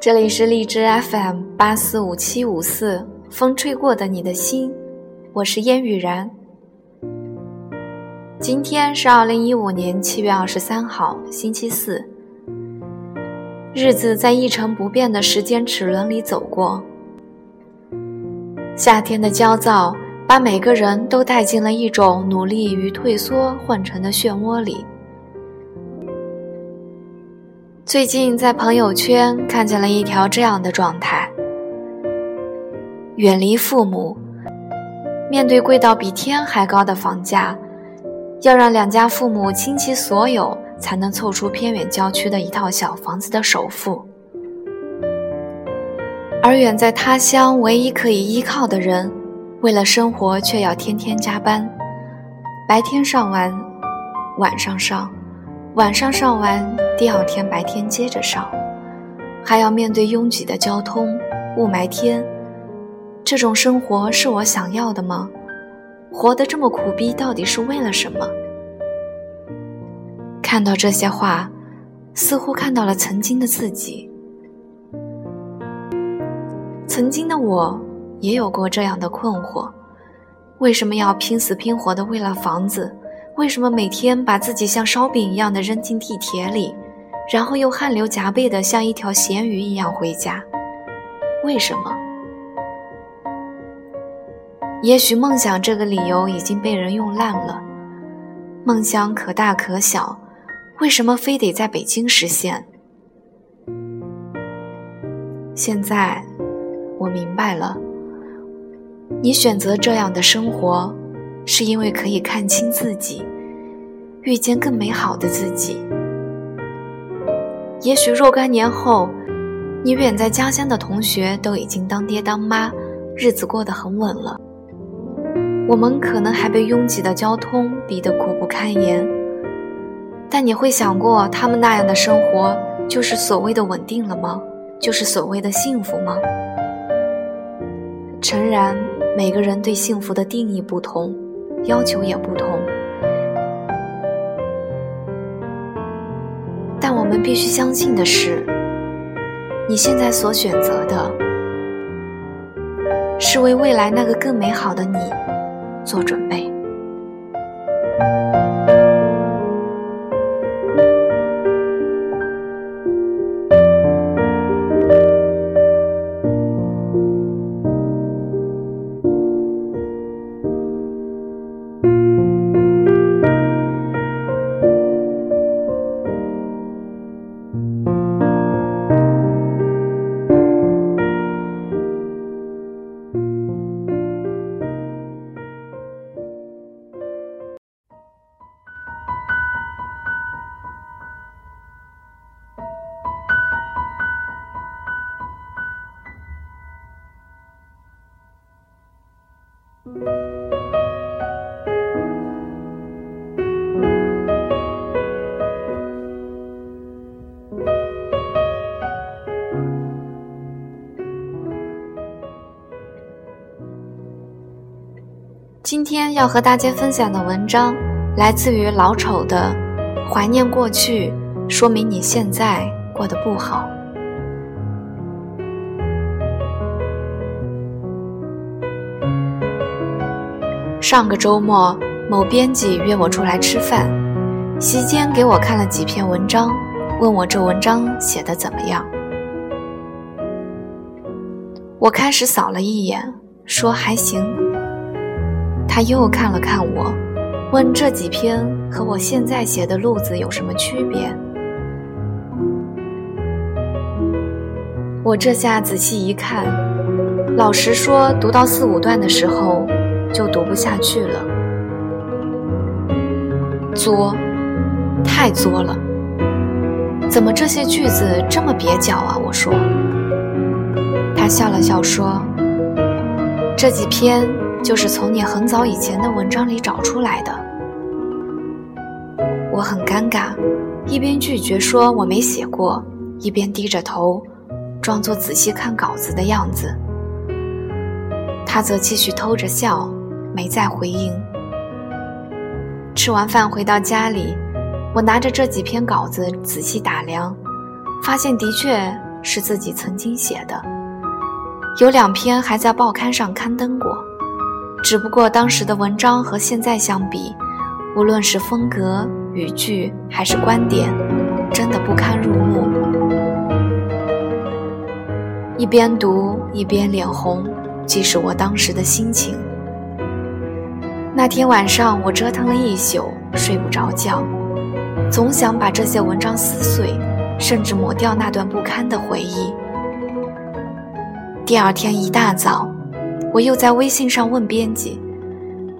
这里是荔枝 FM 八四五七五四，风吹过的你的心，我是烟雨然。今天是二零一五年七月二十三号，星期四。日子在一成不变的时间齿轮里走过，夏天的焦躁把每个人都带进了一种努力与退缩混成的漩涡里。最近在朋友圈看见了一条这样的状态：远离父母，面对贵到比天还高的房价，要让两家父母倾其所有才能凑出偏远郊区的一套小房子的首付，而远在他乡唯一可以依靠的人，为了生活却要天天加班，白天上完，晚上上。晚上上完，第二天白天接着上，还要面对拥挤的交通、雾霾天，这种生活是我想要的吗？活得这么苦逼，到底是为了什么？看到这些话，似乎看到了曾经的自己。曾经的我也有过这样的困惑：为什么要拼死拼活的为了房子？为什么每天把自己像烧饼一样的扔进地铁里，然后又汗流浃背的像一条咸鱼一样回家？为什么？也许梦想这个理由已经被人用烂了。梦想可大可小，为什么非得在北京实现？现在我明白了，你选择这样的生活。是因为可以看清自己，遇见更美好的自己。也许若干年后，你远在家乡的同学都已经当爹当妈，日子过得很稳了。我们可能还被拥挤的交通逼得苦不堪言，但你会想过，他们那样的生活就是所谓的稳定了吗？就是所谓的幸福吗？诚然，每个人对幸福的定义不同。要求也不同，但我们必须相信的是，你现在所选择的，是为未来那个更美好的你做准备。今天要和大家分享的文章，来自于老丑的《怀念过去，说明你现在过得不好》。上个周末，某编辑约我出来吃饭，席间给我看了几篇文章，问我这文章写的怎么样。我开始扫了一眼，说还行。他又看了看我，问这几篇和我现在写的路子有什么区别？我这下仔细一看，老实说，读到四五段的时候就读不下去了，作，太作了。怎么这些句子这么蹩脚啊？我说。他笑了笑说：“这几篇就是从你很早以前的文章里找出来的。”我很尴尬，一边拒绝说我没写过，一边低着头，装作仔细看稿子的样子。他则继续偷着笑，没再回应。吃完饭回到家里。我拿着这几篇稿子仔细打量，发现的确是自己曾经写的，有两篇还在报刊上刊登过，只不过当时的文章和现在相比，无论是风格、语句还是观点，真的不堪入目。一边读一边脸红，即是我当时的心情。那天晚上我折腾了一宿，睡不着觉。总想把这些文章撕碎，甚至抹掉那段不堪的回忆。第二天一大早，我又在微信上问编辑：“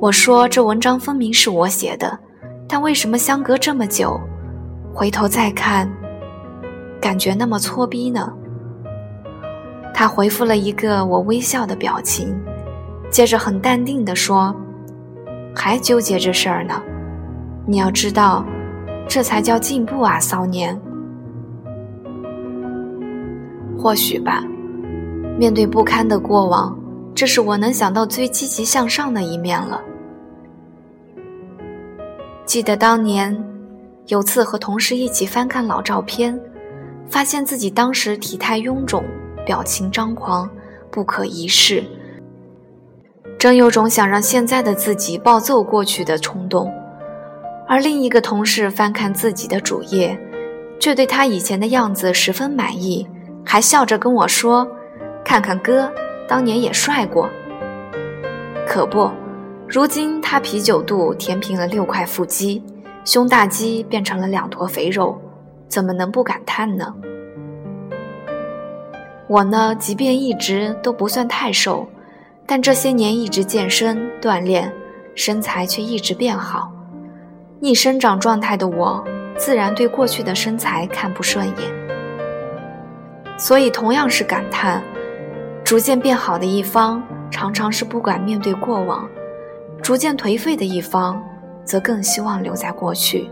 我说这文章分明是我写的，但为什么相隔这么久，回头再看，感觉那么搓逼呢？”他回复了一个我微笑的表情，接着很淡定地说：“还纠结这事儿呢？你要知道。”这才叫进步啊，骚年！或许吧。面对不堪的过往，这是我能想到最积极向上的一面了。记得当年有次和同事一起翻看老照片，发现自己当时体态臃肿，表情张狂，不可一世，真有种想让现在的自己暴揍过去的冲动。而另一个同事翻看自己的主页，却对他以前的样子十分满意，还笑着跟我说：“看看哥，当年也帅过。”可不，如今他啤酒肚填平了六块腹肌，胸大肌变成了两坨肥肉，怎么能不感叹呢？我呢，即便一直都不算太瘦，但这些年一直健身锻炼，身材却一直变好。逆生长状态的我，自然对过去的身材看不顺眼。所以，同样是感叹，逐渐变好的一方，常常是不敢面对过往；逐渐颓废的一方，则更希望留在过去。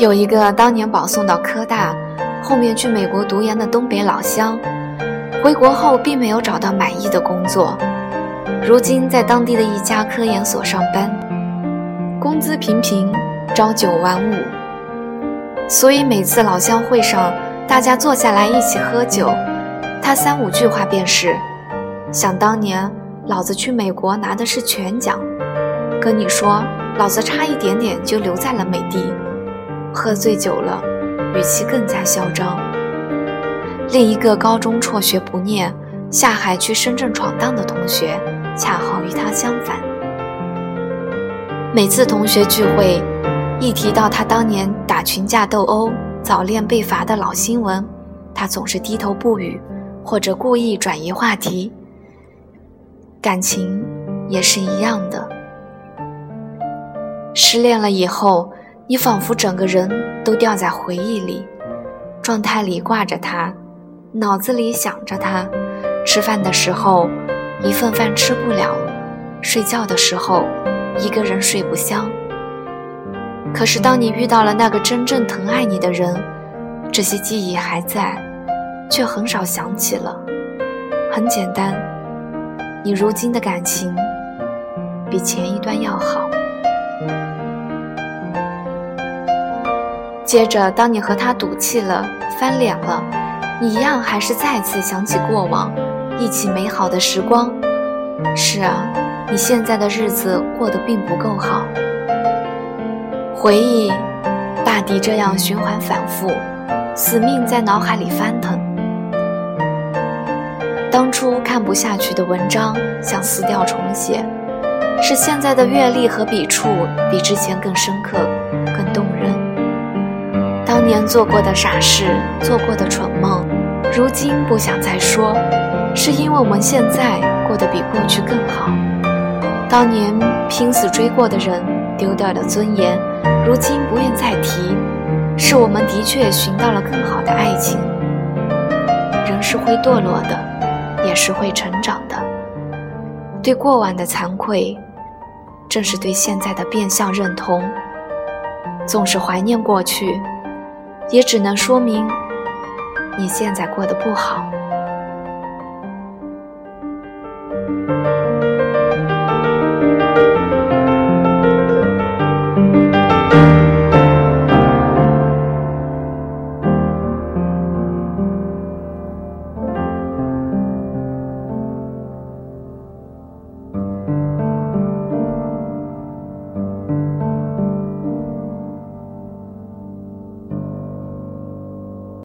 有一个当年保送到科大，后面去美国读研的东北老乡，回国后并没有找到满意的工作，如今在当地的一家科研所上班，工资平平，朝九晚五。所以每次老乡会上，大家坐下来一起喝酒，他三五句话便是：想当年老子去美国拿的是全奖，跟你说，老子差一点点就留在了美帝。喝醉酒了，语气更加嚣张。另一个高中辍学不念，下海去深圳闯荡的同学，恰好与他相反。每次同学聚会，一提到他当年打群架斗殴、早恋被罚的老新闻，他总是低头不语，或者故意转移话题。感情也是一样的，失恋了以后。你仿佛整个人都掉在回忆里，状态里挂着他，脑子里想着他，吃饭的时候一份饭吃不了，睡觉的时候一个人睡不香。可是当你遇到了那个真正疼爱你的人，这些记忆还在，却很少想起了。很简单，你如今的感情比前一段要好。接着，当你和他赌气了、翻脸了，你一样还是再次想起过往，一起美好的时光。是啊，你现在的日子过得并不够好。回忆，大抵这样循环反复，死命在脑海里翻腾。当初看不下去的文章，想撕掉重写，是现在的阅历和笔触比之前更深刻、年做过的傻事，做过的蠢梦，如今不想再说，是因为我们现在过得比过去更好。当年拼死追过的人，丢掉的尊严，如今不愿再提，是我们的确寻到了更好的爱情。人是会堕落的，也是会成长的。对过往的惭愧，正是对现在的变相认同。总是怀念过去，也只能说明你现在过得不好。